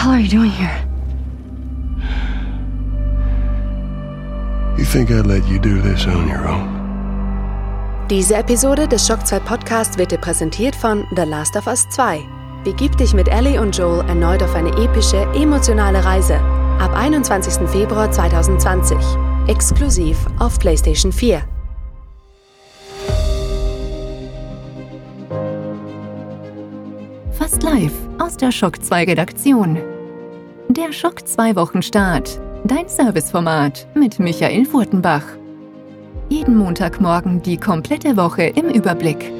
hell are you doing here? You think I'd let you do this on your own? Diese Episode des Shock 2 Podcast wird dir präsentiert von The Last of Us 2. Begib dich mit Ellie und Joel erneut auf eine epische, emotionale Reise. Ab 21. Februar 2020. Exklusiv auf PlayStation 4. Fast live aus der Shock 2 Redaktion. Der Schock 2 Wochenstart. Dein Serviceformat mit Michael Furtenbach. Jeden Montagmorgen die komplette Woche im Überblick.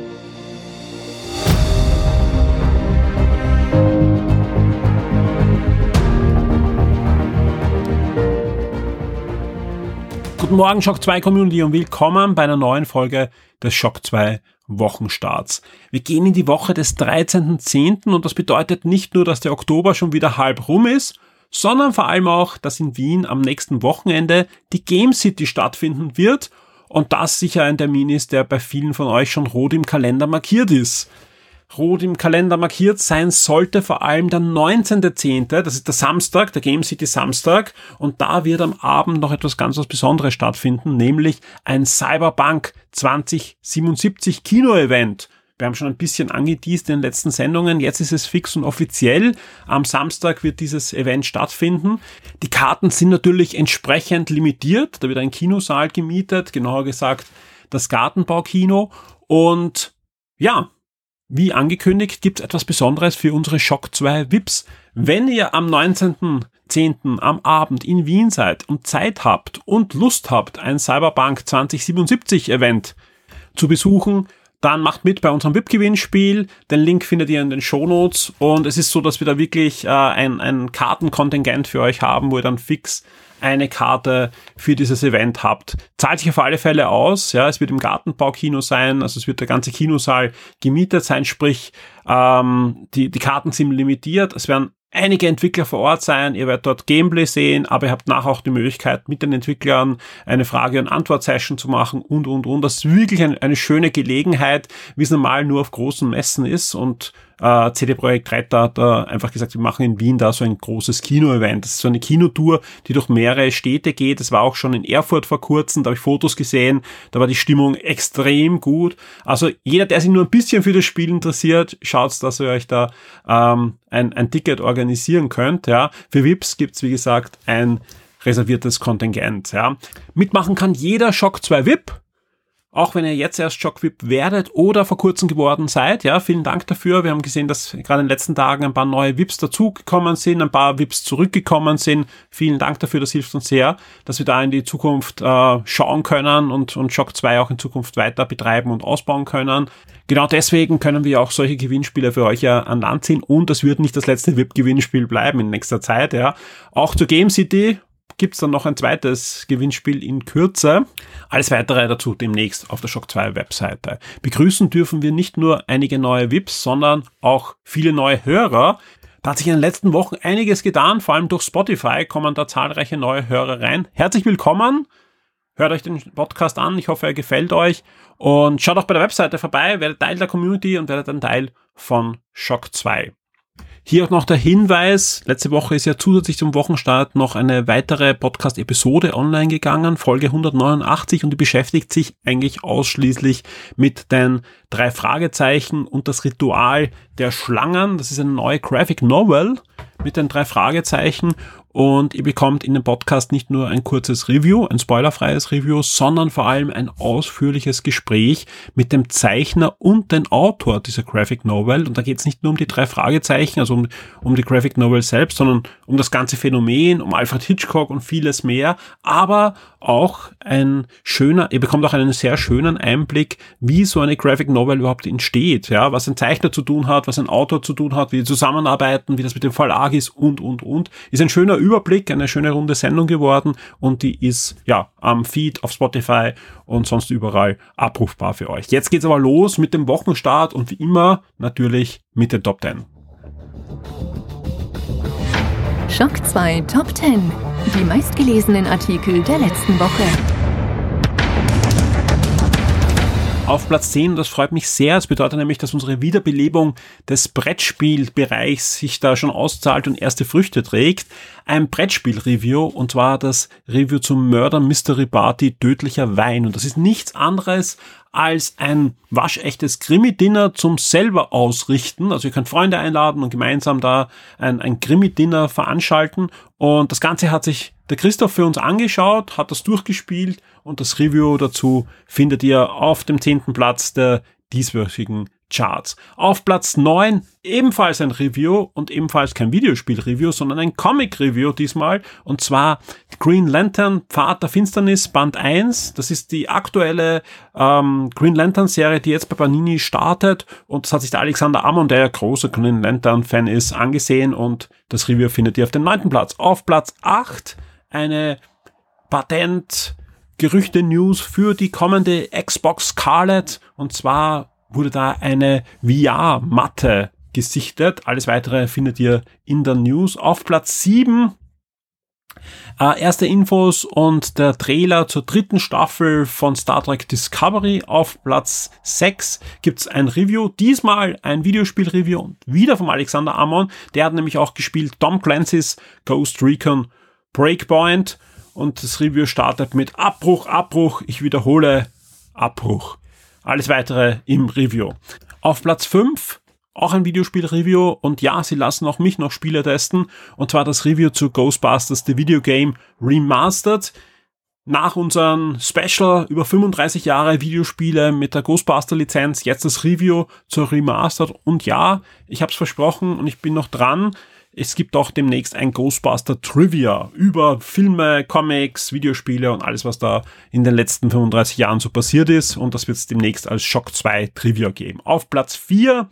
Guten Morgen, Shock 2 Community und willkommen bei einer neuen Folge des Shock 2 Wochenstarts. Wir gehen in die Woche des 13.10. und das bedeutet nicht nur, dass der Oktober schon wieder halb rum ist, sondern vor allem auch, dass in Wien am nächsten Wochenende die Game City stattfinden wird und das sicher ein Termin ist, der bei vielen von euch schon rot im Kalender markiert ist. Rot im Kalender markiert sein sollte vor allem der 19.10., das ist der Samstag, der Game City Samstag, und da wird am Abend noch etwas ganz was Besonderes stattfinden, nämlich ein Cyberpunk 2077 Kino-Event. Wir haben schon ein bisschen angeteased in den letzten Sendungen. Jetzt ist es fix und offiziell. Am Samstag wird dieses Event stattfinden. Die Karten sind natürlich entsprechend limitiert. Da wird ein Kinosaal gemietet, genauer gesagt das Gartenbaukino. Und ja, wie angekündigt, gibt es etwas Besonderes für unsere Shock 2 VIPs. Wenn ihr am 19.10. am Abend in Wien seid und Zeit habt und Lust habt, ein Cyberpunk 2077 Event zu besuchen, dann macht mit bei unserem VIP-Gewinnspiel. Den Link findet ihr in den Shownotes. Und es ist so, dass wir da wirklich äh, ein, ein Kartenkontingent für euch haben, wo ihr dann fix eine Karte für dieses Event habt. Zahlt sich auf alle Fälle aus. Ja, es wird im Gartenbaukino sein, also es wird der ganze Kinosaal gemietet sein, sprich ähm, die, die Karten sind limitiert. Es werden einige Entwickler vor Ort sein, ihr werdet dort Gameplay sehen, aber ihr habt nachher auch die Möglichkeit, mit den Entwicklern eine Frage- und Antwort-Session zu machen und, und, und. Das ist wirklich eine, eine schöne Gelegenheit, wie es normal nur auf großen Messen ist und äh, CD Projekt Red hat da einfach gesagt, wir machen in Wien da so ein großes Kino-Event. Das ist so eine Kinotour, die durch mehrere Städte geht. Das war auch schon in Erfurt vor kurzem, da habe ich Fotos gesehen, da war die Stimmung extrem gut. Also jeder, der sich nur ein bisschen für das Spiel interessiert, schaut, dass ihr euch da ähm, ein, ein Ticket organisieren könnt. Ja. Für VIPs gibt's wie gesagt, ein reserviertes Kontingent. Ja. Mitmachen kann jeder Shock 2 VIP auch wenn ihr jetzt erst Shockwip werdet oder vor kurzem geworden seid. Ja, vielen Dank dafür. Wir haben gesehen, dass gerade in den letzten Tagen ein paar neue VIPs dazugekommen sind, ein paar VIPs zurückgekommen sind. Vielen Dank dafür, das hilft uns sehr, dass wir da in die Zukunft äh, schauen können und, und Shock 2 auch in Zukunft weiter betreiben und ausbauen können. Genau deswegen können wir auch solche Gewinnspiele für euch ja an Land ziehen und das wird nicht das letzte VIP-Gewinnspiel bleiben in nächster Zeit. Ja. Auch zur Game City gibt es dann noch ein zweites Gewinnspiel in Kürze. Alles weitere dazu demnächst auf der Shock 2 Webseite. Begrüßen dürfen wir nicht nur einige neue VIPs, sondern auch viele neue Hörer. Da hat sich in den letzten Wochen einiges getan, vor allem durch Spotify kommen da zahlreiche neue Hörer rein. Herzlich willkommen. Hört euch den Podcast an. Ich hoffe, er gefällt euch. Und schaut auch bei der Webseite vorbei, werdet Teil der Community und werdet ein Teil von Shock 2. Hier auch noch der Hinweis, letzte Woche ist ja zusätzlich zum Wochenstart noch eine weitere Podcast-Episode online gegangen, Folge 189, und die beschäftigt sich eigentlich ausschließlich mit den drei Fragezeichen und das Ritual der Schlangen. Das ist eine neue Graphic Novel mit den drei Fragezeichen und ihr bekommt in dem Podcast nicht nur ein kurzes Review, ein spoilerfreies Review, sondern vor allem ein ausführliches Gespräch mit dem Zeichner und dem Autor dieser Graphic Novel. Und da geht es nicht nur um die drei Fragezeichen, also um, um die Graphic Novel selbst, sondern um das ganze Phänomen, um Alfred Hitchcock und vieles mehr. Aber auch ein schöner, ihr bekommt auch einen sehr schönen Einblick, wie so eine Graphic Novel überhaupt entsteht, ja, was ein Zeichner zu tun hat, was ein Autor zu tun hat, wie die zusammenarbeiten, wie das mit dem Verlag ist und, und, und. Ist ein schöner Überblick, eine schöne runde Sendung geworden und die ist, ja, am Feed auf Spotify und sonst überall abrufbar für euch. Jetzt geht's aber los mit dem Wochenstart und wie immer natürlich mit den Top 10. Schock 2 Top 10. Die meistgelesenen Artikel der letzten Woche. Auf Platz 10 und das freut mich sehr. Das bedeutet nämlich, dass unsere Wiederbelebung des Brettspielbereichs sich da schon auszahlt und erste Früchte trägt. Ein Brettspiel-Review und zwar das Review zum Murder Mystery Party Tödlicher Wein. Und das ist nichts anderes als ein waschechtes Krimi-Dinner zum selber ausrichten. Also ihr könnt Freunde einladen und gemeinsam da ein, ein Krimi-Dinner veranstalten. Und das Ganze hat sich der Christoph für uns angeschaut, hat das durchgespielt und das Review dazu findet ihr auf dem zehnten Platz der dieswöchigen Charts. Auf Platz 9 ebenfalls ein Review und ebenfalls kein Videospiel-Review, sondern ein Comic-Review diesmal. Und zwar Green Lantern, Pfad der Finsternis, Band 1. Das ist die aktuelle ähm, Green Lantern-Serie, die jetzt bei Panini startet. Und das hat sich der Alexander Amon, der ja großer Green Lantern-Fan ist, angesehen. Und das Review findet ihr auf dem neunten Platz. Auf Platz 8 eine Patent- Gerüchte-News für die kommende Xbox Scarlet. Und zwar wurde da eine VR-Matte gesichtet. Alles weitere findet ihr in der News. Auf Platz 7 äh, erste Infos und der Trailer zur dritten Staffel von Star Trek Discovery. Auf Platz 6 gibt's ein Review, diesmal ein Videospiel-Review und wieder vom Alexander Amon. Der hat nämlich auch gespielt Tom Clancy's Ghost Recon Breakpoint und das Review startet mit Abbruch, Abbruch, ich wiederhole, Abbruch. Alles weitere im Review. Auf Platz 5 auch ein Videospiel-Review und ja, sie lassen auch mich noch Spiele testen und zwar das Review zu Ghostbusters The Video Game Remastered. Nach unserem Special über 35 Jahre Videospiele mit der Ghostbuster Lizenz, jetzt das Review zur Remastered und ja, ich habe es versprochen und ich bin noch dran. Es gibt auch demnächst ein Ghostbuster Trivia über Filme, Comics, Videospiele und alles, was da in den letzten 35 Jahren so passiert ist. Und das wird es demnächst als Shock 2 Trivia geben. Auf Platz 4,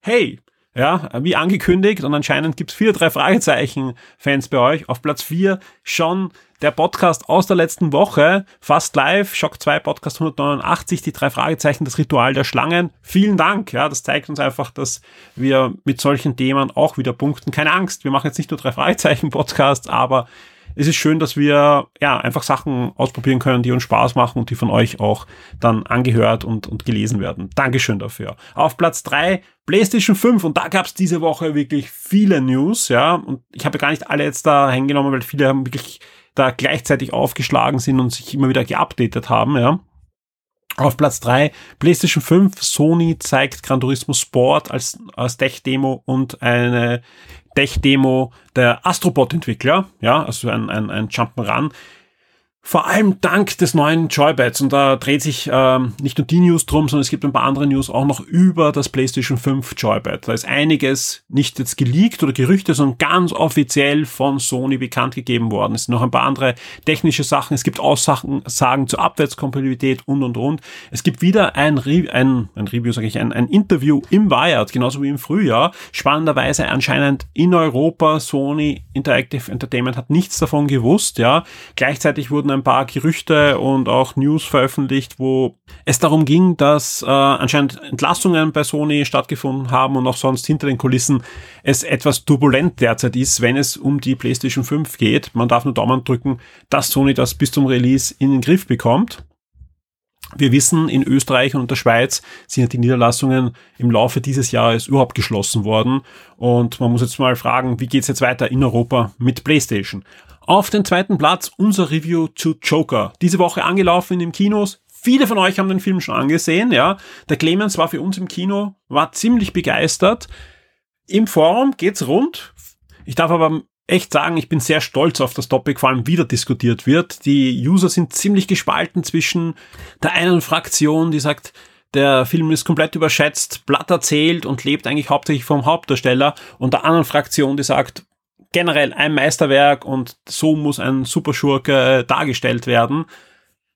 hey, ja, wie angekündigt und anscheinend gibt's vier, drei Fragezeichen Fans bei euch. Auf Platz 4 schon der Podcast aus der letzten Woche, fast live, Shock 2 Podcast 189, die drei Fragezeichen, das Ritual der Schlangen. Vielen Dank, ja, das zeigt uns einfach, dass wir mit solchen Themen auch wieder punkten. Keine Angst, wir machen jetzt nicht nur drei Fragezeichen Podcast, aber es ist schön, dass wir ja einfach Sachen ausprobieren können, die uns Spaß machen und die von euch auch dann angehört und, und gelesen werden. Dankeschön dafür. Auf Platz drei PlayStation 5 und da gab es diese Woche wirklich viele News, ja, und ich habe gar nicht alle jetzt da hingenommen, weil viele haben wirklich da gleichzeitig aufgeschlagen sind und sich immer wieder geupdatet haben, ja. Auf Platz drei PlayStation 5, Sony zeigt Gran Turismo Sport als, als Tech-Demo und eine Tech-Demo der Astrobot-Entwickler, ja, also ein, ein, ein Jump'n'Run. Vor allem dank des neuen Joypads. Und da dreht sich ähm, nicht nur die News drum, sondern es gibt ein paar andere News auch noch über das PlayStation 5 Joypad. Da ist einiges nicht jetzt geleakt oder Gerüchte, sondern ganz offiziell von Sony bekannt gegeben worden. Es sind noch ein paar andere technische Sachen. Es gibt Aussagen Sagen zur Abwärtskompatibilität und und und. Es gibt wieder ein, Re ein, ein Review, sage ich, ein, ein Interview im Wired, genauso wie im Frühjahr. Spannenderweise anscheinend in Europa Sony Interactive Entertainment hat nichts davon gewusst. Ja, gleichzeitig wurden ein paar Gerüchte und auch News veröffentlicht, wo es darum ging, dass äh, anscheinend Entlassungen bei Sony stattgefunden haben und auch sonst hinter den Kulissen es etwas turbulent derzeit ist, wenn es um die PlayStation 5 geht. Man darf nur Daumen drücken, dass Sony das bis zum Release in den Griff bekommt. Wir wissen, in Österreich und der Schweiz sind die Niederlassungen im Laufe dieses Jahres überhaupt geschlossen worden. Und man muss jetzt mal fragen, wie geht's jetzt weiter in Europa mit PlayStation? Auf den zweiten Platz unser Review zu Joker. Diese Woche angelaufen in den Kinos. Viele von euch haben den Film schon angesehen, ja. Der Clemens war für uns im Kino, war ziemlich begeistert. Im Forum geht's rund. Ich darf aber echt sagen, ich bin sehr stolz auf das Topic, vor allem wieder diskutiert wird. Die User sind ziemlich gespalten zwischen der einen Fraktion, die sagt, der Film ist komplett überschätzt, platt erzählt und lebt eigentlich hauptsächlich vom Hauptdarsteller und der anderen Fraktion, die sagt, generell ein Meisterwerk und so muss ein Superschurke äh, dargestellt werden.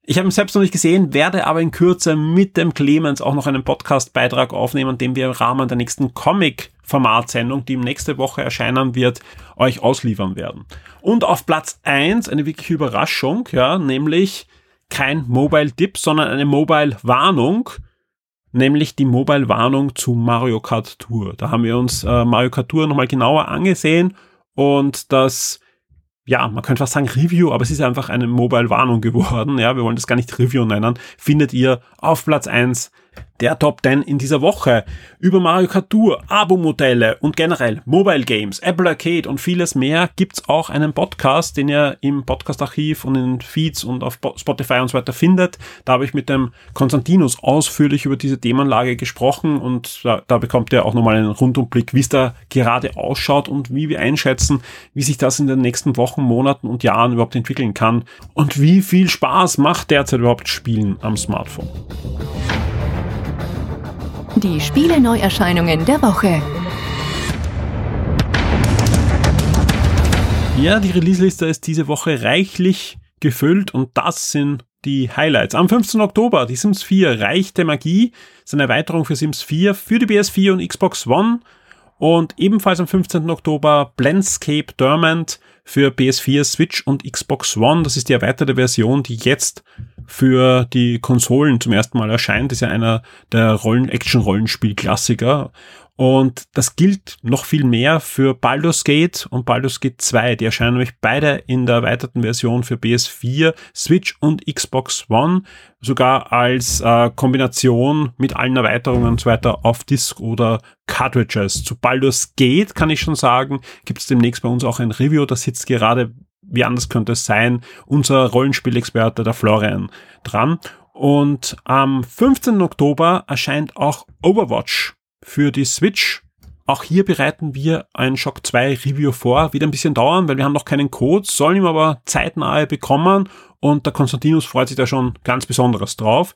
Ich habe ihn selbst noch nicht gesehen, werde aber in Kürze mit dem Clemens auch noch einen Podcast-Beitrag aufnehmen, den wir im Rahmen der nächsten Comic-Formatsendung, die nächste Woche erscheinen wird, euch ausliefern werden. Und auf Platz eins eine wirkliche Überraschung, ja, nämlich kein Mobile-Tipp, sondern eine Mobile-Warnung, nämlich die Mobile-Warnung zu Mario Kart Tour. Da haben wir uns äh, Mario Kart Tour nochmal genauer angesehen und das ja, man könnte fast sagen Review, aber es ist einfach eine Mobile-Warnung geworden. Ja, wir wollen das gar nicht Review nennen. Findet ihr auf Platz eins der Top 10 in dieser Woche. Über Mario Kart Tour, Abo-Modelle und generell Mobile Games, Apple Arcade und vieles mehr gibt's auch einen Podcast, den ihr im Podcast-Archiv und in Feeds und auf Spotify und so weiter findet. Da habe ich mit dem Konstantinus ausführlich über diese Themenlage gesprochen und da, da bekommt ihr auch nochmal einen Rundumblick, wie es da gerade ausschaut und wie wir einschätzen, wie sich das in den nächsten Wochen, Monaten und Jahren überhaupt entwickeln kann und wie viel Spaß macht derzeit überhaupt Spielen am Smartphone. Die Spiele-Neuerscheinungen der Woche. Ja, die Release-Liste ist diese Woche reichlich gefüllt und das sind die Highlights. Am 15. Oktober die Sims 4 Reichte Magie, ist eine Erweiterung für Sims 4 für die PS4 und Xbox One. Und ebenfalls am 15. Oktober Blendscape Dormant für PS4, Switch und Xbox One. Das ist die erweiterte Version, die jetzt für die Konsolen zum ersten Mal erscheint. Ist ja einer der Rollen-Action-Rollenspiel-Klassiker. Und das gilt noch viel mehr für Baldur's Gate und Baldur's Gate 2. Die erscheinen nämlich beide in der erweiterten Version für PS4, Switch und Xbox One, sogar als äh, Kombination mit allen Erweiterungen und so weiter auf Disk oder Cartridges. Zu Baldur's Gate kann ich schon sagen, gibt es demnächst bei uns auch ein Review. Da sitzt gerade, wie anders könnte es sein, unser Rollenspielexperte, der Florian, dran. Und am 15. Oktober erscheint auch Overwatch für die Switch. Auch hier bereiten wir ein Shock 2 Review vor. Wieder ein bisschen dauern, weil wir haben noch keinen Code, sollen ihm aber zeitnahe bekommen und der Konstantinus freut sich da schon ganz besonderes drauf.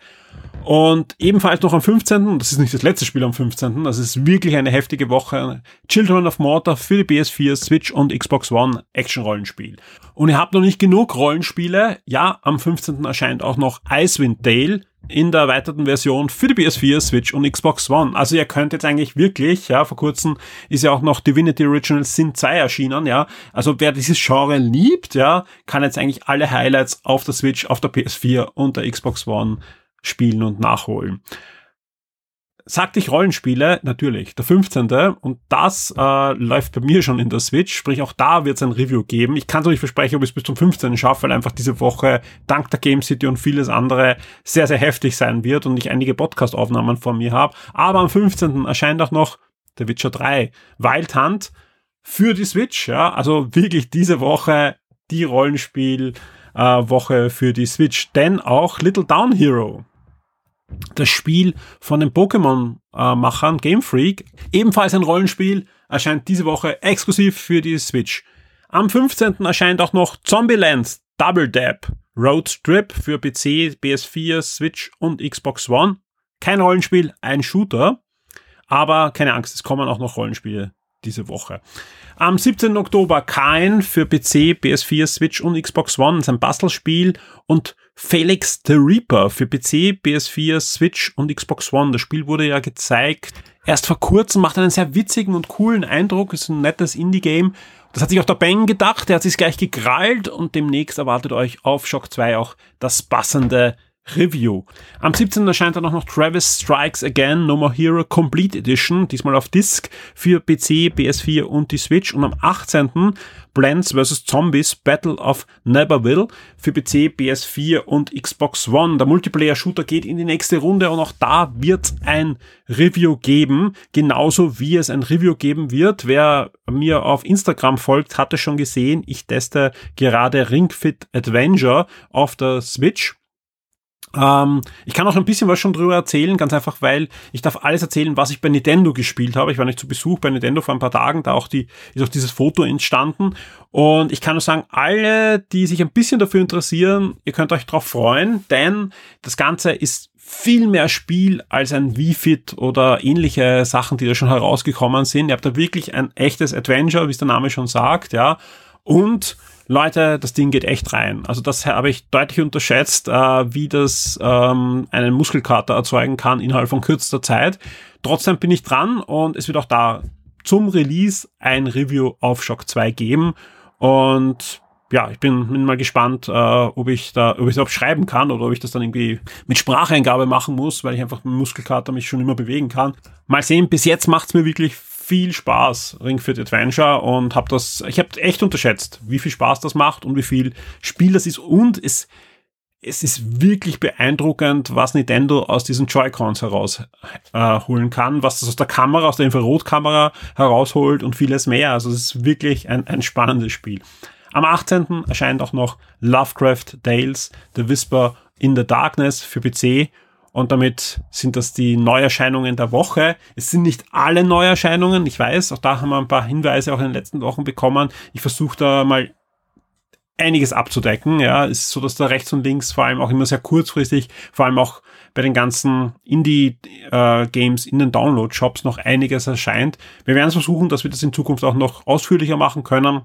Und ebenfalls noch am 15., das ist nicht das letzte Spiel am 15., das ist wirklich eine heftige Woche, Children of Mortar für die PS4, Switch und Xbox One Action-Rollenspiel. Und ihr habt noch nicht genug Rollenspiele, ja, am 15. erscheint auch noch Icewind Dale, in der erweiterten Version für die PS4, Switch und Xbox One. Also ihr könnt jetzt eigentlich wirklich, ja, vor kurzem ist ja auch noch Divinity Original Sin 2 erschienen, ja. Also wer dieses Genre liebt, ja, kann jetzt eigentlich alle Highlights auf der Switch, auf der PS4 und der Xbox One spielen und nachholen. Sagte ich Rollenspiele, natürlich, der 15. Und das äh, läuft bei mir schon in der Switch, sprich auch da wird es ein Review geben. Ich kann es nicht versprechen, ob ich es bis zum 15. schaffe, weil einfach diese Woche dank der Game City und vieles andere sehr, sehr heftig sein wird und ich einige Podcast-Aufnahmen vor mir habe. Aber am 15. erscheint auch noch The Witcher 3 Wild Hunt für die Switch. Ja, also wirklich diese Woche die Rollenspiel äh, für die Switch, denn auch Little Down Hero das Spiel von den Pokémon-Machern Game Freak, ebenfalls ein Rollenspiel, erscheint diese Woche exklusiv für die Switch. Am 15. erscheint auch noch Zombieland Double Dab Road Trip für PC, PS4, Switch und Xbox One. Kein Rollenspiel, ein Shooter. Aber keine Angst, es kommen auch noch Rollenspiele diese Woche. Am 17. Oktober Kain für PC, PS4, Switch und Xbox One, das ist ein Bastelspiel und Felix the Reaper für PC, PS4, Switch und Xbox One. Das Spiel wurde ja gezeigt erst vor kurzem, macht einen sehr witzigen und coolen Eindruck, ist ein nettes Indie-Game. Das hat sich auch der Bang gedacht, der hat sich gleich gekrallt und demnächst erwartet euch auf Shock 2 auch das passende Review. Am 17. erscheint dann auch noch Travis Strikes Again No More Hero Complete Edition, diesmal auf Disc für PC, PS4 und die Switch. Und am 18. Blends vs. Zombies Battle of Neverville für PC, PS4 und Xbox One. Der Multiplayer-Shooter geht in die nächste Runde und auch da wird ein Review geben, genauso wie es ein Review geben wird. Wer mir auf Instagram folgt, hat es schon gesehen. Ich teste gerade Ring Fit Adventure auf der Switch ähm, ich kann auch ein bisschen was schon drüber erzählen, ganz einfach, weil ich darf alles erzählen, was ich bei Nintendo gespielt habe. Ich war nicht zu Besuch bei Nintendo vor ein paar Tagen, da auch die, ist auch dieses Foto entstanden. Und ich kann nur sagen, alle, die sich ein bisschen dafür interessieren, ihr könnt euch drauf freuen, denn das Ganze ist viel mehr Spiel als ein Wii-Fit oder ähnliche Sachen, die da schon herausgekommen sind. Ihr habt da wirklich ein echtes Adventure, wie es der Name schon sagt, ja. Und Leute, das Ding geht echt rein. Also das habe ich deutlich unterschätzt, äh, wie das ähm, einen Muskelkater erzeugen kann innerhalb von kürzester Zeit. Trotzdem bin ich dran und es wird auch da zum Release ein Review auf Shock 2 geben. Und ja, ich bin, bin mal gespannt, äh, ob ich da, ob ich es überhaupt schreiben kann oder ob ich das dann irgendwie mit Spracheingabe machen muss, weil ich einfach mit Muskelkater mich schon immer bewegen kann. Mal sehen, bis jetzt macht's mir wirklich viel Spaß, Ring Fit Adventure, und habe das, ich habe echt unterschätzt, wie viel Spaß das macht und wie viel Spiel das ist. Und es, es ist wirklich beeindruckend, was Nintendo aus diesen Joy-Cons herausholen äh, kann, was das aus der Kamera, aus der Infrarotkamera herausholt und vieles mehr. Also es ist wirklich ein, ein spannendes Spiel. Am 18. erscheint auch noch Lovecraft Tales, The Whisper in the Darkness für PC. Und damit sind das die Neuerscheinungen der Woche. Es sind nicht alle Neuerscheinungen, ich weiß, auch da haben wir ein paar Hinweise auch in den letzten Wochen bekommen. Ich versuche da mal einiges abzudecken. Ja, es ist so, dass da rechts und links vor allem auch immer sehr kurzfristig, vor allem auch bei den ganzen Indie-Games in den Download-Shops noch einiges erscheint. Wir werden versuchen, dass wir das in Zukunft auch noch ausführlicher machen können.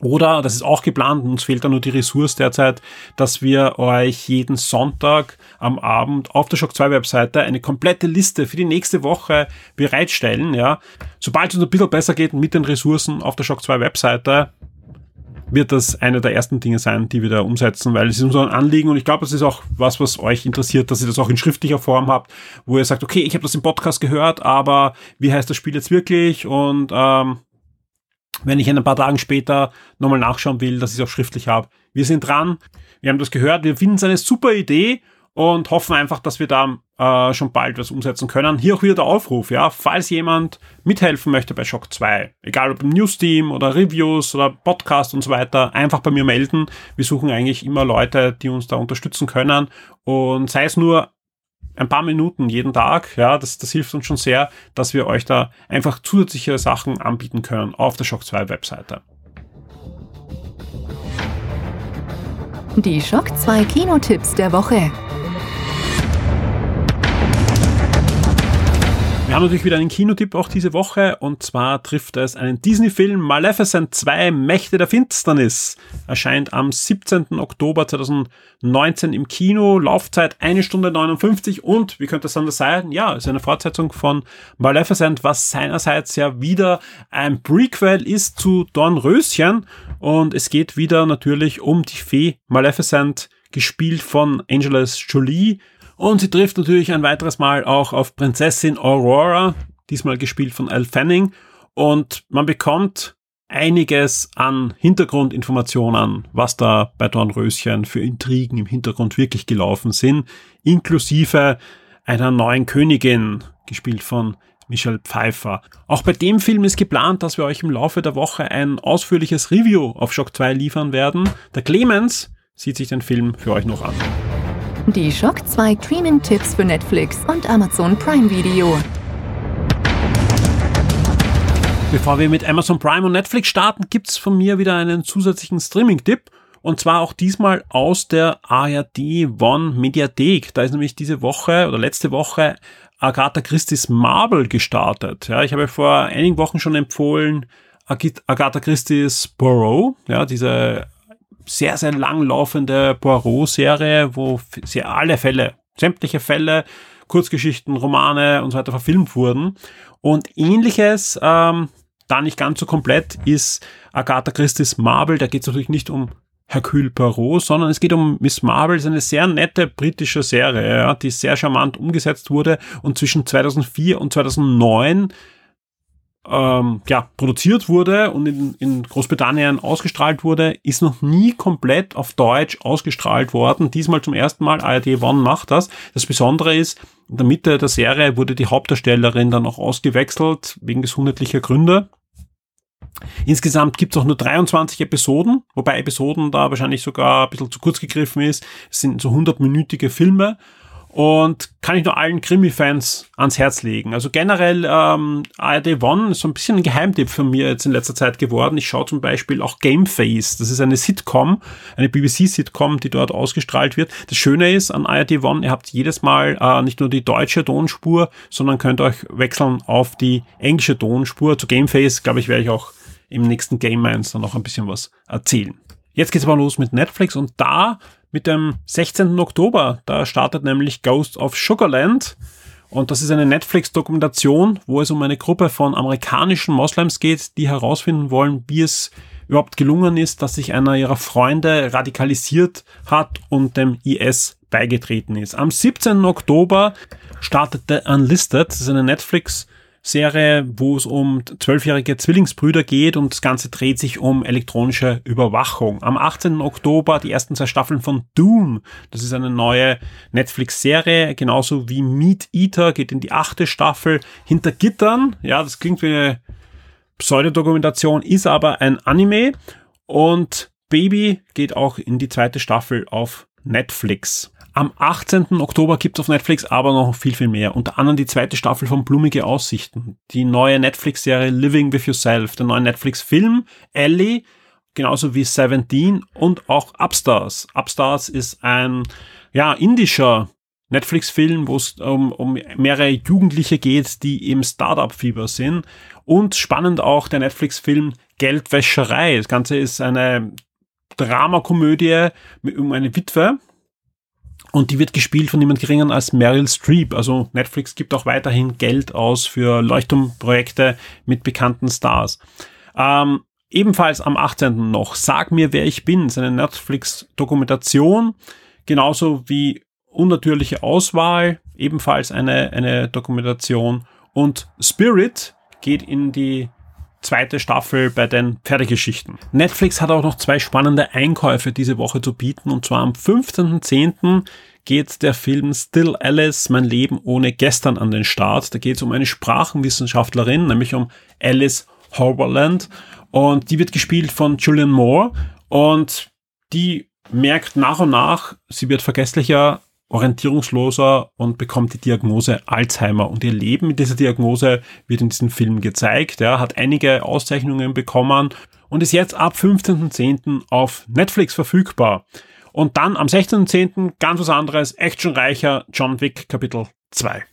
Oder, das ist auch geplant, uns fehlt da nur die Ressource derzeit, dass wir euch jeden Sonntag am Abend auf der Shock 2 Webseite eine komplette Liste für die nächste Woche bereitstellen, ja. Sobald es uns ein bisschen besser geht mit den Ressourcen auf der Shock 2 Webseite, wird das eine der ersten Dinge sein, die wir da umsetzen, weil es ist unser Anliegen und ich glaube, es ist auch was, was euch interessiert, dass ihr das auch in schriftlicher Form habt, wo ihr sagt, okay, ich habe das im Podcast gehört, aber wie heißt das Spiel jetzt wirklich und ähm, wenn ich in ein paar Tagen später nochmal nachschauen will, dass ich es auch schriftlich habe. Wir sind dran, wir haben das gehört, wir finden es eine super Idee und hoffen einfach, dass wir da äh, schon bald was umsetzen können. Hier auch wieder der Aufruf, ja, falls jemand mithelfen möchte bei Shock 2, egal ob im News-Team oder Reviews oder Podcast und so weiter, einfach bei mir melden. Wir suchen eigentlich immer Leute, die uns da unterstützen können und sei es nur ein paar Minuten jeden Tag, ja, das, das hilft uns schon sehr, dass wir euch da einfach zusätzliche Sachen anbieten können auf der Shock 2 Webseite. Die Shock 2 Kinotipps der Woche. Wir haben natürlich wieder einen Kinotipp auch diese Woche und zwar trifft es einen Disney-Film Maleficent 2 Mächte der Finsternis. Erscheint am 17. Oktober 2019 im Kino. Laufzeit 1 Stunde 59 und wie könnte es anders sein? Ja, ist eine Fortsetzung von Maleficent, was seinerseits ja wieder ein Prequel ist zu Dornröschen und es geht wieder natürlich um die Fee Maleficent gespielt von Angeles Jolie und sie trifft natürlich ein weiteres Mal auch auf Prinzessin Aurora, diesmal gespielt von Elle Fanning. Und man bekommt einiges an Hintergrundinformationen, was da bei Dornröschen für Intrigen im Hintergrund wirklich gelaufen sind, inklusive einer neuen Königin, gespielt von Michelle Pfeiffer. Auch bei dem Film ist geplant, dass wir euch im Laufe der Woche ein ausführliches Review auf Shock 2 liefern werden. Der Clemens sieht sich den Film für euch noch an. Die Shock 2 Streaming-Tipps für Netflix und Amazon Prime Video. Bevor wir mit Amazon Prime und Netflix starten, gibt's von mir wieder einen zusätzlichen Streaming-Tipp. Und zwar auch diesmal aus der ARD One Mediathek. Da ist nämlich diese Woche oder letzte Woche Agatha Christie's Marble gestartet. Ja, ich habe vor einigen Wochen schon empfohlen, Agatha Christie's Burrow, ja, diese sehr, sehr langlaufende Poirot-Serie, wo sie alle Fälle, sämtliche Fälle, Kurzgeschichten, Romane und so weiter verfilmt wurden. Und ähnliches, ähm, da nicht ganz so komplett, ist Agatha Christie's Marvel. Da geht es natürlich nicht um Hercule Poirot, sondern es geht um Miss Marvel. Das ist eine sehr nette britische Serie, ja, die sehr charmant umgesetzt wurde und zwischen 2004 und 2009 ähm, ja, produziert wurde und in, in Großbritannien ausgestrahlt wurde, ist noch nie komplett auf Deutsch ausgestrahlt worden. Diesmal zum ersten Mal. ARD One macht das. Das Besondere ist, in der Mitte der Serie wurde die Hauptdarstellerin dann auch ausgewechselt, wegen gesundheitlicher Gründe. Insgesamt gibt es auch nur 23 Episoden, wobei Episoden da wahrscheinlich sogar ein bisschen zu kurz gegriffen ist. Es sind so 100-minütige Filme und kann ich nur allen Krimi-Fans ans Herz legen. Also generell ähm, ARD One ist so ein bisschen ein Geheimtipp von mir jetzt in letzter Zeit geworden. Ich schaue zum Beispiel auch Game Face. Das ist eine Sitcom, eine BBC-Sitcom, die dort ausgestrahlt wird. Das Schöne ist an ARD One, ihr habt jedes Mal äh, nicht nur die deutsche Tonspur, sondern könnt euch wechseln auf die englische Tonspur. Zu Game Face, glaube ich, werde ich auch im nächsten Game Minds dann noch ein bisschen was erzählen. Jetzt geht's aber los mit Netflix und da mit dem 16. Oktober. Da startet nämlich Ghost of Sugarland. Und das ist eine Netflix-Dokumentation, wo es um eine Gruppe von amerikanischen Moslems geht, die herausfinden wollen, wie es überhaupt gelungen ist, dass sich einer ihrer Freunde radikalisiert hat und dem IS beigetreten ist. Am 17. Oktober startet The Unlisted. Das ist eine Netflix Serie, wo es um zwölfjährige Zwillingsbrüder geht und das Ganze dreht sich um elektronische Überwachung. Am 18. Oktober die ersten zwei Staffeln von Doom. Das ist eine neue Netflix-Serie, genauso wie Meat Eater geht in die achte Staffel. Hinter Gittern, ja, das klingt wie eine Pseudodokumentation, ist aber ein Anime und Baby geht auch in die zweite Staffel auf Netflix. Am 18. Oktober gibt es auf Netflix aber noch viel, viel mehr. Unter anderem die zweite Staffel von Blumige Aussichten, die neue Netflix-Serie Living with Yourself, der neue Netflix-Film Ellie, genauso wie Seventeen und auch Upstars. Upstars ist ein ja, indischer Netflix-Film, wo es um, um mehrere Jugendliche geht, die im Startup-Fieber sind. Und spannend auch der Netflix-Film Geldwäscherei. Das Ganze ist eine Dramakomödie um eine Witwe, und die wird gespielt von niemand geringeren als Meryl Streep. Also Netflix gibt auch weiterhin Geld aus für Leuchtturmprojekte mit bekannten Stars. Ähm, ebenfalls am 18. noch Sag mir, wer ich bin. Das ist eine Netflix-Dokumentation. Genauso wie Unnatürliche Auswahl. Ebenfalls eine, eine Dokumentation. Und Spirit geht in die zweite Staffel bei den Pferdegeschichten. Netflix hat auch noch zwei spannende Einkäufe diese Woche zu bieten und zwar am 15.10. geht der Film Still Alice, mein Leben ohne gestern an den Start. Da geht es um eine Sprachenwissenschaftlerin, nämlich um Alice Horberland und die wird gespielt von Julian Moore und die merkt nach und nach, sie wird vergesslicher, orientierungsloser und bekommt die Diagnose Alzheimer. Und ihr Leben mit dieser Diagnose wird in diesem Film gezeigt. Er hat einige Auszeichnungen bekommen und ist jetzt ab 15.10. auf Netflix verfügbar. Und dann am 16.10. ganz was anderes, actionreicher John Wick Kapitel 2.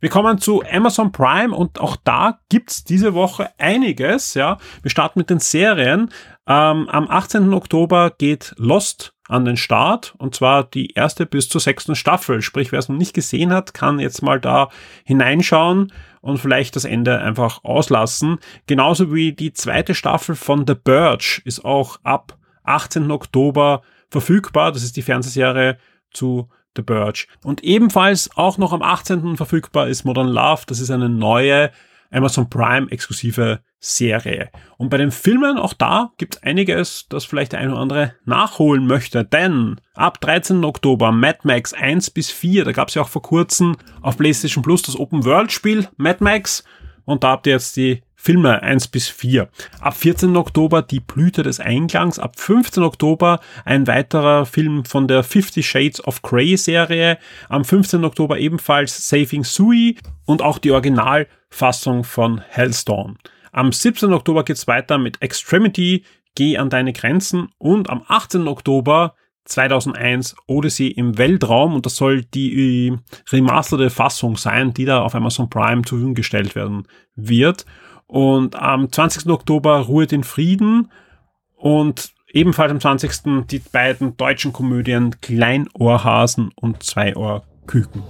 Wir kommen zu Amazon Prime und auch da gibt's diese Woche einiges. Ja, wir starten mit den Serien. Ähm, am 18. Oktober geht Lost an den Start und zwar die erste bis zur sechsten Staffel. Sprich, wer es noch nicht gesehen hat, kann jetzt mal da hineinschauen und vielleicht das Ende einfach auslassen. Genauso wie die zweite Staffel von The Birch ist auch ab 18. Oktober verfügbar. Das ist die Fernsehserie zu The Birch. Und ebenfalls auch noch am 18. verfügbar ist Modern Love. Das ist eine neue Amazon Prime exklusive Serie. Und bei den Filmen, auch da gibt es einiges, das vielleicht der eine oder andere nachholen möchte. Denn ab 13. Oktober Mad Max 1 bis 4, da gab es ja auch vor kurzem auf PlayStation Plus das Open World Spiel Mad Max. Und da habt ihr jetzt die Filme 1 bis 4. Ab 14. Oktober Die Blüte des Einklangs. Ab 15. Oktober ein weiterer Film von der Fifty Shades of Grey Serie. Am 15. Oktober ebenfalls Saving Sui und auch die Originalfassung von Hellstorm. Am 17. Oktober geht's weiter mit Extremity, Geh an deine Grenzen und am 18. Oktober 2001 Odyssey im Weltraum und das soll die äh, remasterte Fassung sein, die da auf Amazon Prime zur Verfügung gestellt werden wird. Und am 20. Oktober Ruhe den Frieden und ebenfalls am 20. die beiden deutschen Komödien Kleinohrhasen und Zweiohrküken.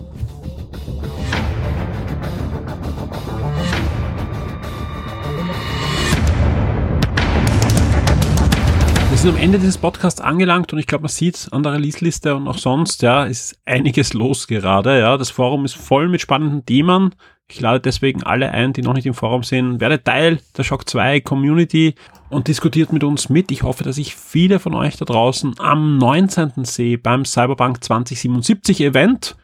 Wir sind am Ende dieses Podcasts angelangt und ich glaube, man sieht an der Release-Liste und auch sonst, ja, ist einiges los gerade, ja. Das Forum ist voll mit spannenden Themen. Ich lade deswegen alle ein, die noch nicht im Forum sind. Werde Teil der Shock 2 Community und diskutiert mit uns mit. Ich hoffe, dass ich viele von euch da draußen am 19. sehe beim Cyberpunk 2077 Event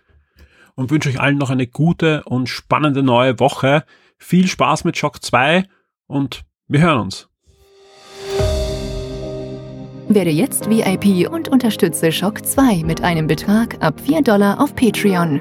und wünsche euch allen noch eine gute und spannende neue Woche. Viel Spaß mit Shock 2 und wir hören uns. Werde jetzt VIP und unterstütze Shock 2 mit einem Betrag ab 4 Dollar auf Patreon.